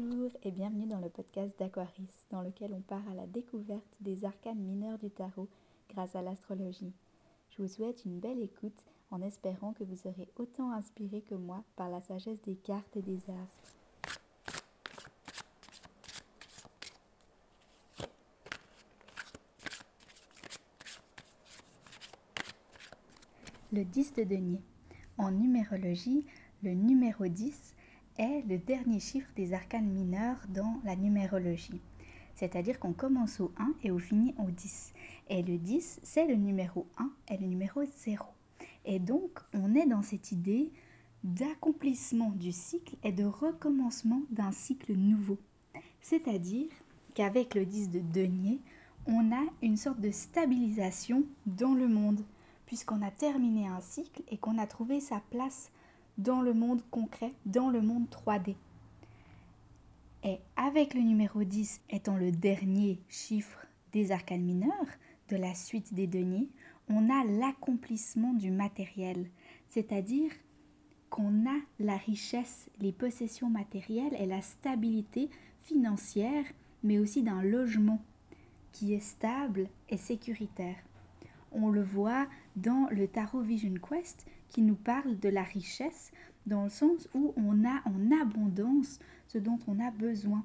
Bonjour et bienvenue dans le podcast d'Aquaris, dans lequel on part à la découverte des arcanes mineurs du tarot grâce à l'astrologie. Je vous souhaite une belle écoute en espérant que vous serez autant inspiré que moi par la sagesse des cartes et des astres. Le 10 de denier. En numérologie, le numéro 10 est le dernier chiffre des arcanes mineurs dans la numérologie. C'est-à-dire qu'on commence au 1 et on finit au 10. Et le 10, c'est le numéro 1 et le numéro 0. Et donc, on est dans cette idée d'accomplissement du cycle et de recommencement d'un cycle nouveau. C'est-à-dire qu'avec le 10 de denier, on a une sorte de stabilisation dans le monde, puisqu'on a terminé un cycle et qu'on a trouvé sa place dans le monde concret, dans le monde 3D. Et avec le numéro 10 étant le dernier chiffre des arcanes mineurs, de la suite des deniers, on a l'accomplissement du matériel, c'est-à-dire qu'on a la richesse, les possessions matérielles et la stabilité financière, mais aussi d'un logement qui est stable et sécuritaire. On le voit dans le Tarot Vision Quest qui nous parle de la richesse dans le sens où on a en abondance ce dont on a besoin.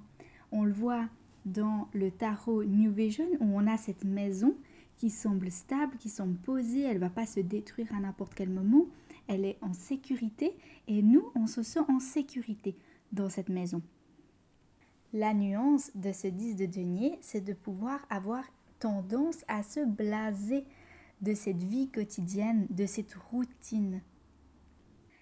On le voit dans le tarot New Vision où on a cette maison qui semble stable, qui semble posée, elle ne va pas se détruire à n'importe quel moment, elle est en sécurité et nous, on se sent en sécurité dans cette maison. La nuance de ce 10 de denier, c'est de pouvoir avoir tendance à se blaser de cette vie quotidienne, de cette routine.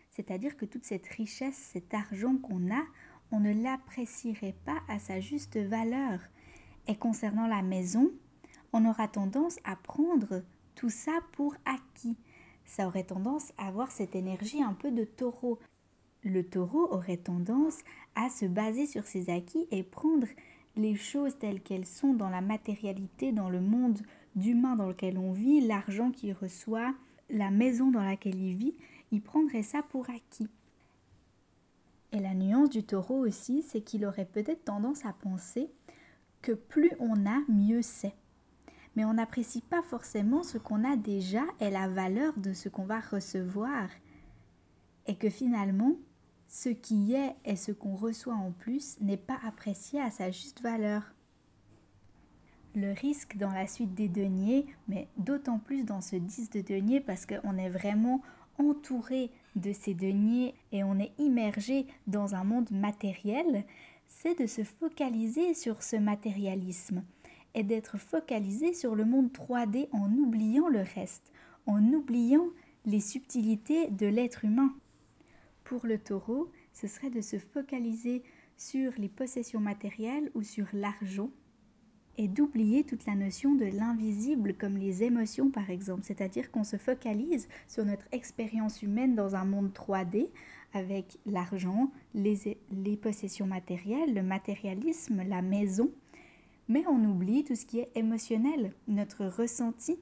C'est-à-dire que toute cette richesse, cet argent qu'on a, on ne l'apprécierait pas à sa juste valeur. Et concernant la maison, on aura tendance à prendre tout ça pour acquis. Ça aurait tendance à avoir cette énergie un peu de taureau. Le taureau aurait tendance à se baser sur ses acquis et prendre les choses telles qu'elles sont dans la matérialité, dans le monde d'humain dans lequel on vit, l'argent qu'il reçoit, la maison dans laquelle il vit, il prendrait ça pour acquis. Et la nuance du taureau aussi, c'est qu'il aurait peut-être tendance à penser que plus on a, mieux c'est. Mais on n'apprécie pas forcément ce qu'on a déjà et la valeur de ce qu'on va recevoir. Et que finalement, ce qui est et ce qu'on reçoit en plus n'est pas apprécié à sa juste valeur le risque dans la suite des deniers, mais d'autant plus dans ce 10 de deniers parce qu'on est vraiment entouré de ces deniers et on est immergé dans un monde matériel, c'est de se focaliser sur ce matérialisme et d'être focalisé sur le monde 3D en oubliant le reste, en oubliant les subtilités de l'être humain. Pour le taureau, ce serait de se focaliser sur les possessions matérielles ou sur l'argent et d'oublier toute la notion de l'invisible comme les émotions par exemple, c'est-à-dire qu'on se focalise sur notre expérience humaine dans un monde 3D avec l'argent, les, les, possessions matérielles, le matérialisme, la maison, mais on oublie tout ce qui est émotionnel, notre ressenti.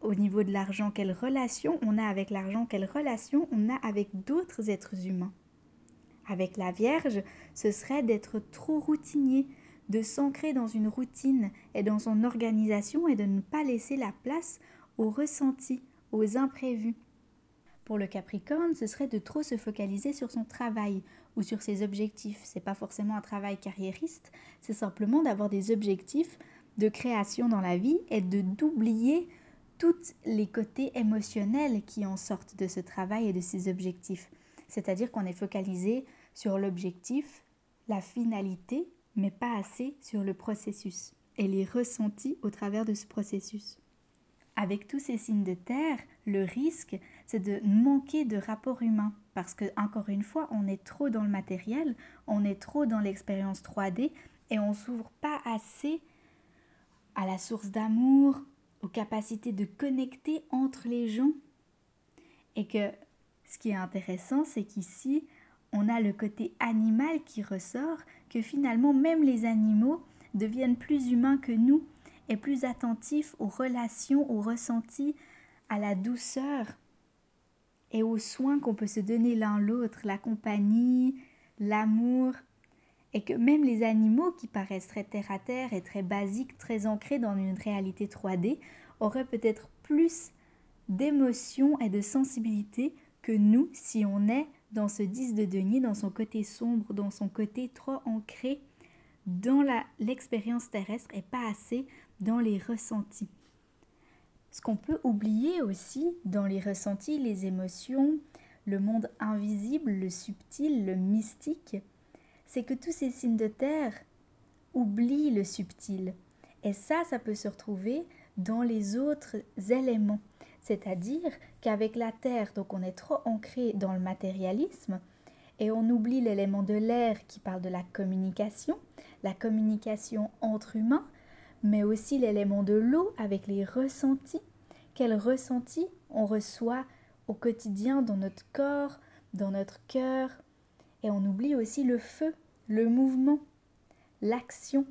Au niveau de l'argent, quelle relation on a avec l'argent, quelle relation on a avec d'autres êtres humains. Avec la Vierge, ce serait d'être trop routinier, de s'ancrer dans une routine et dans son organisation et de ne pas laisser la place aux ressentis, aux imprévus. Pour le Capricorne, ce serait de trop se focaliser sur son travail ou sur ses objectifs. C'est pas forcément un travail carriériste, c'est simplement d'avoir des objectifs de création dans la vie et de d'oublier tous les côtés émotionnels qui en sortent de ce travail et de ces objectifs. C'est-à-dire qu'on est focalisé sur l'objectif, la finalité mais pas assez sur le processus et les ressentis au travers de ce processus. Avec tous ces signes de terre, le risque, c'est de manquer de rapport humain parce que, encore une fois, on est trop dans le matériel, on est trop dans l'expérience 3D et on s'ouvre pas assez à la source d'amour, aux capacités de connecter entre les gens. Et que ce qui est intéressant, c'est qu'ici, on a le côté animal qui ressort, que finalement même les animaux deviennent plus humains que nous et plus attentifs aux relations, aux ressentis, à la douceur et aux soins qu'on peut se donner l'un l'autre, la compagnie, l'amour. et que même les animaux qui paraissent très terre à terre et très basiques, très ancrés dans une réalité 3D, auraient peut-être plus d'émotion et de sensibilité que nous si on est dans ce 10 de denier, dans son côté sombre, dans son côté trop ancré dans l'expérience terrestre et pas assez dans les ressentis. Ce qu'on peut oublier aussi dans les ressentis, les émotions, le monde invisible, le subtil, le mystique, c'est que tous ces signes de terre oublient le subtil. Et ça, ça peut se retrouver dans les autres éléments. C'est-à-dire qu'avec la terre, donc on est trop ancré dans le matérialisme et on oublie l'élément de l'air qui parle de la communication, la communication entre humains, mais aussi l'élément de l'eau avec les ressentis. Quels ressentis on reçoit au quotidien dans notre corps, dans notre cœur. Et on oublie aussi le feu, le mouvement, l'action.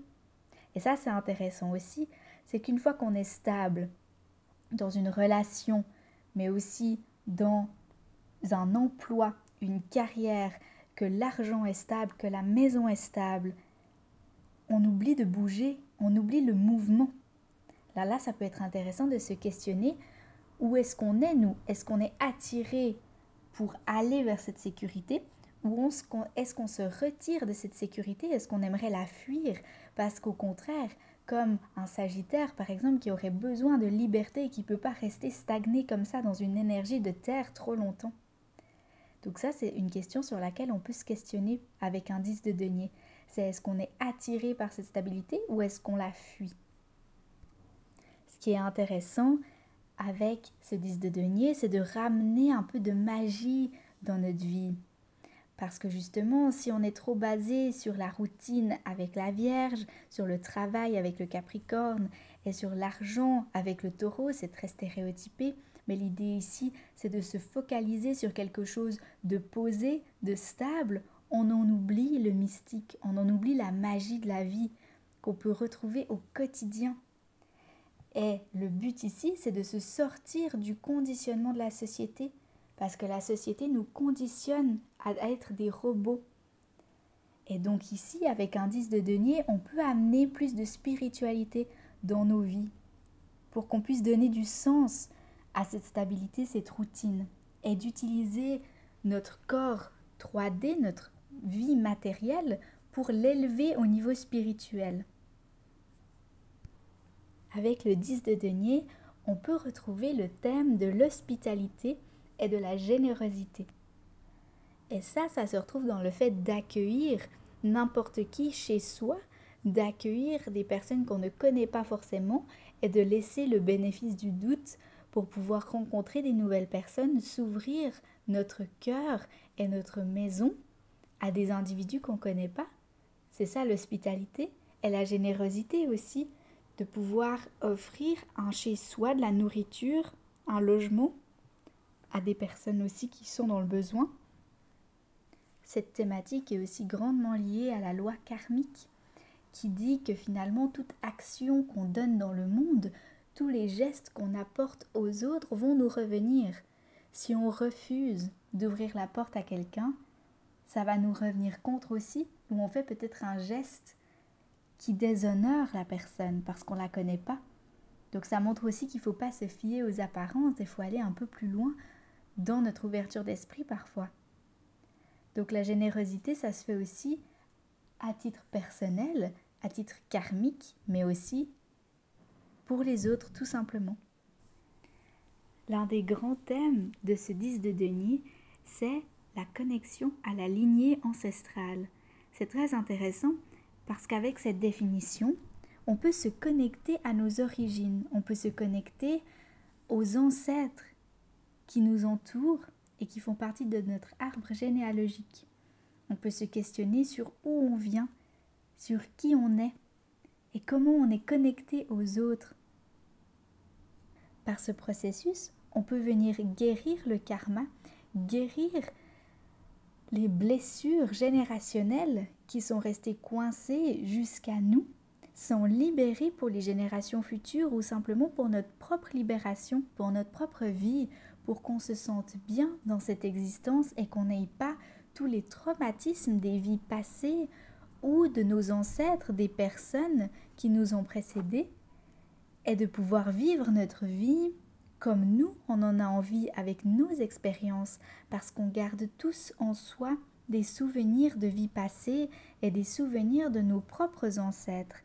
Et ça, c'est intéressant aussi, c'est qu'une fois qu'on est stable dans une relation, mais aussi dans un emploi, une carrière, que l'argent est stable, que la maison est stable, on oublie de bouger, on oublie le mouvement. Là, là, ça peut être intéressant de se questionner où est-ce qu'on est, nous? Est-ce qu'on est attiré pour aller vers cette sécurité? Ou est-ce qu'on se retire de cette sécurité? Est-ce qu'on aimerait la fuir? Parce qu'au contraire, comme un Sagittaire par exemple qui aurait besoin de liberté et qui ne peut pas rester stagné comme ça dans une énergie de terre trop longtemps. Donc ça c'est une question sur laquelle on peut se questionner avec un 10 de denier. C'est est-ce qu'on est attiré par cette stabilité ou est-ce qu'on la fuit? Ce qui est intéressant avec ce 10 de denier, c'est de ramener un peu de magie dans notre vie. Parce que justement, si on est trop basé sur la routine avec la Vierge, sur le travail avec le Capricorne et sur l'argent avec le Taureau, c'est très stéréotypé. Mais l'idée ici, c'est de se focaliser sur quelque chose de posé, de stable. On en oublie le mystique, on en oublie la magie de la vie qu'on peut retrouver au quotidien. Et le but ici, c'est de se sortir du conditionnement de la société, parce que la société nous conditionne à être des robots. Et donc ici, avec un 10 de denier, on peut amener plus de spiritualité dans nos vies, pour qu'on puisse donner du sens à cette stabilité, cette routine, et d'utiliser notre corps 3D, notre vie matérielle, pour l'élever au niveau spirituel. Avec le 10 de denier, on peut retrouver le thème de l'hospitalité et de la générosité. Et ça, ça se retrouve dans le fait d'accueillir n'importe qui chez soi, d'accueillir des personnes qu'on ne connaît pas forcément et de laisser le bénéfice du doute pour pouvoir rencontrer des nouvelles personnes, s'ouvrir notre cœur et notre maison à des individus qu'on ne connaît pas. C'est ça l'hospitalité et la générosité aussi de pouvoir offrir un chez-soi, de la nourriture, un logement à des personnes aussi qui sont dans le besoin. Cette thématique est aussi grandement liée à la loi karmique qui dit que finalement toute action qu'on donne dans le monde, tous les gestes qu'on apporte aux autres vont nous revenir. Si on refuse d'ouvrir la porte à quelqu'un, ça va nous revenir contre aussi, ou on fait peut-être un geste qui déshonore la personne parce qu'on ne la connaît pas. Donc ça montre aussi qu'il ne faut pas se fier aux apparences, il faut aller un peu plus loin dans notre ouverture d'esprit parfois. Donc la générosité, ça se fait aussi à titre personnel, à titre karmique, mais aussi pour les autres tout simplement. L'un des grands thèmes de ce 10 de Denis, c'est la connexion à la lignée ancestrale. C'est très intéressant parce qu'avec cette définition, on peut se connecter à nos origines, on peut se connecter aux ancêtres qui nous entourent et qui font partie de notre arbre généalogique. On peut se questionner sur où on vient, sur qui on est et comment on est connecté aux autres. Par ce processus, on peut venir guérir le karma, guérir les blessures générationnelles qui sont restées coincées jusqu'à nous sont libérées pour les générations futures ou simplement pour notre propre libération, pour notre propre vie, pour qu'on se sente bien dans cette existence et qu'on n'ait pas tous les traumatismes des vies passées ou de nos ancêtres, des personnes qui nous ont précédés, est de pouvoir vivre notre vie comme nous, on en a envie avec nos expériences, parce qu'on garde tous en soi des souvenirs de vie passée et des souvenirs de nos propres ancêtres.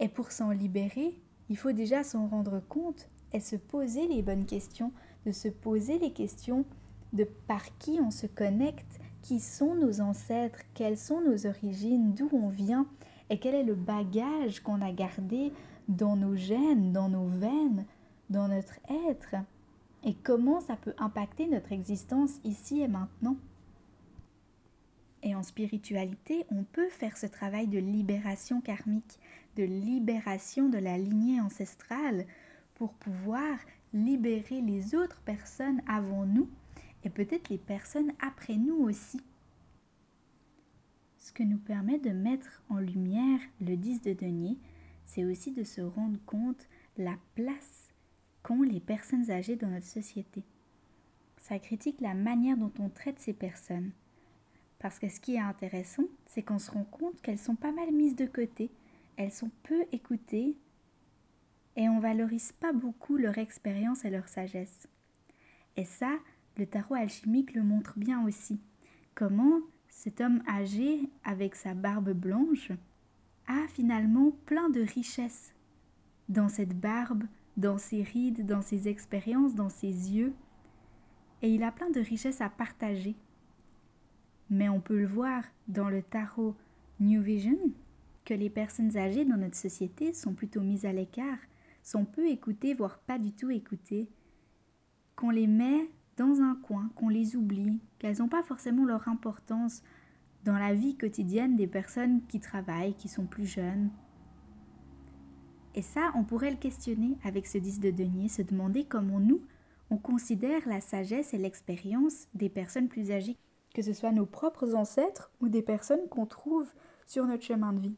Et pour s'en libérer, il faut déjà s'en rendre compte et se poser les bonnes questions, de se poser les questions de par qui on se connecte, qui sont nos ancêtres, quelles sont nos origines, d'où on vient et quel est le bagage qu'on a gardé dans nos gènes, dans nos veines, dans notre être et comment ça peut impacter notre existence ici et maintenant. Et en spiritualité, on peut faire ce travail de libération karmique, de libération de la lignée ancestrale pour pouvoir libérer les autres personnes avant nous et peut-être les personnes après nous aussi. Ce que nous permet de mettre en lumière le 10 de denier, c'est aussi de se rendre compte la place qu'ont les personnes âgées dans notre société. Ça critique la manière dont on traite ces personnes. Parce que ce qui est intéressant, c'est qu'on se rend compte qu'elles sont pas mal mises de côté, elles sont peu écoutées et on valorise pas beaucoup leur expérience et leur sagesse. Et ça, le tarot alchimique le montre bien aussi. Comment cet homme âgé, avec sa barbe blanche, a finalement plein de richesses dans cette barbe, dans ses rides, dans ses expériences, dans ses yeux. Et il a plein de richesses à partager. Mais on peut le voir dans le tarot New Vision que les personnes âgées dans notre société sont plutôt mises à l'écart, sont peu écoutées, voire pas du tout écoutées, qu'on les met dans un coin, qu'on les oublie, qu'elles n'ont pas forcément leur importance dans la vie quotidienne des personnes qui travaillent, qui sont plus jeunes, et ça, on pourrait le questionner avec ce 10 de denier, se demander comment nous, on considère la sagesse et l'expérience des personnes plus âgées, que ce soit nos propres ancêtres ou des personnes qu'on trouve sur notre chemin de vie.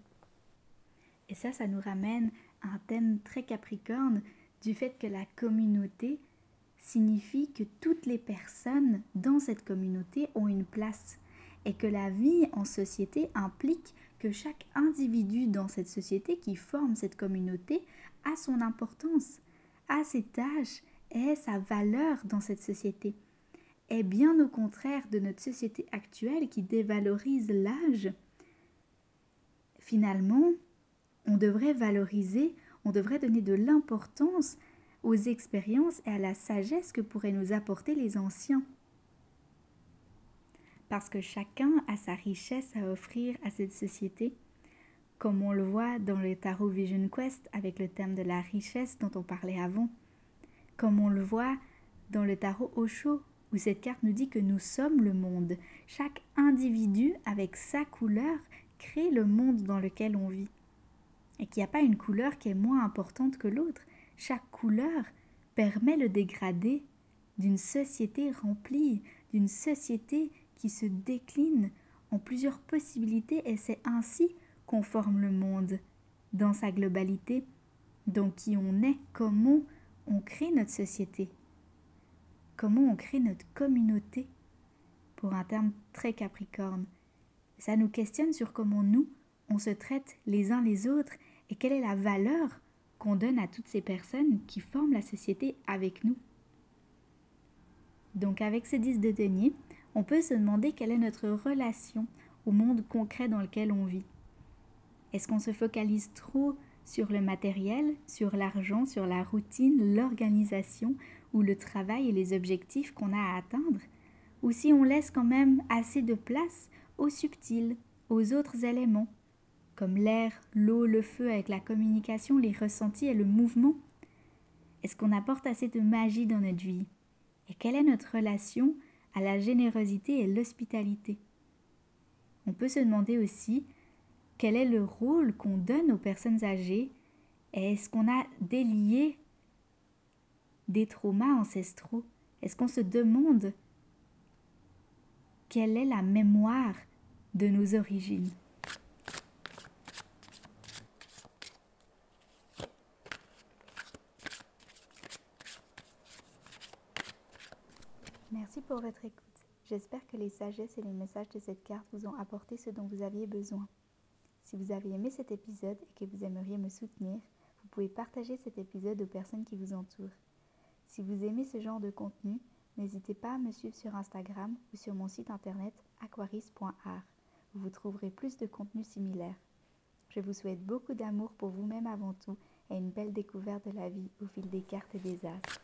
Et ça, ça nous ramène un thème très capricorne du fait que la communauté signifie que toutes les personnes dans cette communauté ont une place et que la vie en société implique que chaque individu dans cette société qui forme cette communauté a son importance, a ses tâches et sa valeur dans cette société. Et bien au contraire de notre société actuelle qui dévalorise l'âge, finalement, on devrait valoriser, on devrait donner de l'importance aux expériences et à la sagesse que pourraient nous apporter les anciens. Parce que chacun a sa richesse à offrir à cette société, comme on le voit dans le Tarot Vision Quest avec le thème de la richesse dont on parlait avant, comme on le voit dans le Tarot Osho où cette carte nous dit que nous sommes le monde. Chaque individu avec sa couleur crée le monde dans lequel on vit. Et qu'il n'y a pas une couleur qui est moins importante que l'autre. Chaque couleur permet le dégradé d'une société remplie, d'une société qui se décline en plusieurs possibilités et c'est ainsi qu'on forme le monde dans sa globalité, dans qui on est, comment on crée notre société, comment on crée notre communauté, pour un terme très capricorne. Ça nous questionne sur comment nous, on se traite les uns les autres et quelle est la valeur qu'on donne à toutes ces personnes qui forment la société avec nous? Donc avec ce 10 de denier, on peut se demander quelle est notre relation au monde concret dans lequel on vit. Est-ce qu'on se focalise trop sur le matériel, sur l'argent, sur la routine, l'organisation ou le travail et les objectifs qu'on a à atteindre? Ou si on laisse quand même assez de place aux subtils, aux autres éléments, comme l'air, l'eau, le feu avec la communication, les ressentis et le mouvement. Est-ce qu'on apporte assez de magie dans notre vie? Et quelle est notre relation à la générosité et l'hospitalité? On peut se demander aussi quel est le rôle qu'on donne aux personnes âgées? Est-ce qu'on a délié des traumas ancestraux? Est-ce qu'on se demande quelle est la mémoire de nos origines? Merci pour votre écoute. J'espère que les sagesses et les messages de cette carte vous ont apporté ce dont vous aviez besoin. Si vous avez aimé cet épisode et que vous aimeriez me soutenir, vous pouvez partager cet épisode aux personnes qui vous entourent. Si vous aimez ce genre de contenu, n'hésitez pas à me suivre sur Instagram ou sur mon site internet aquaris.art où vous trouverez plus de contenu similaire. Je vous souhaite beaucoup d'amour pour vous-même avant tout et une belle découverte de la vie au fil des cartes et des astres.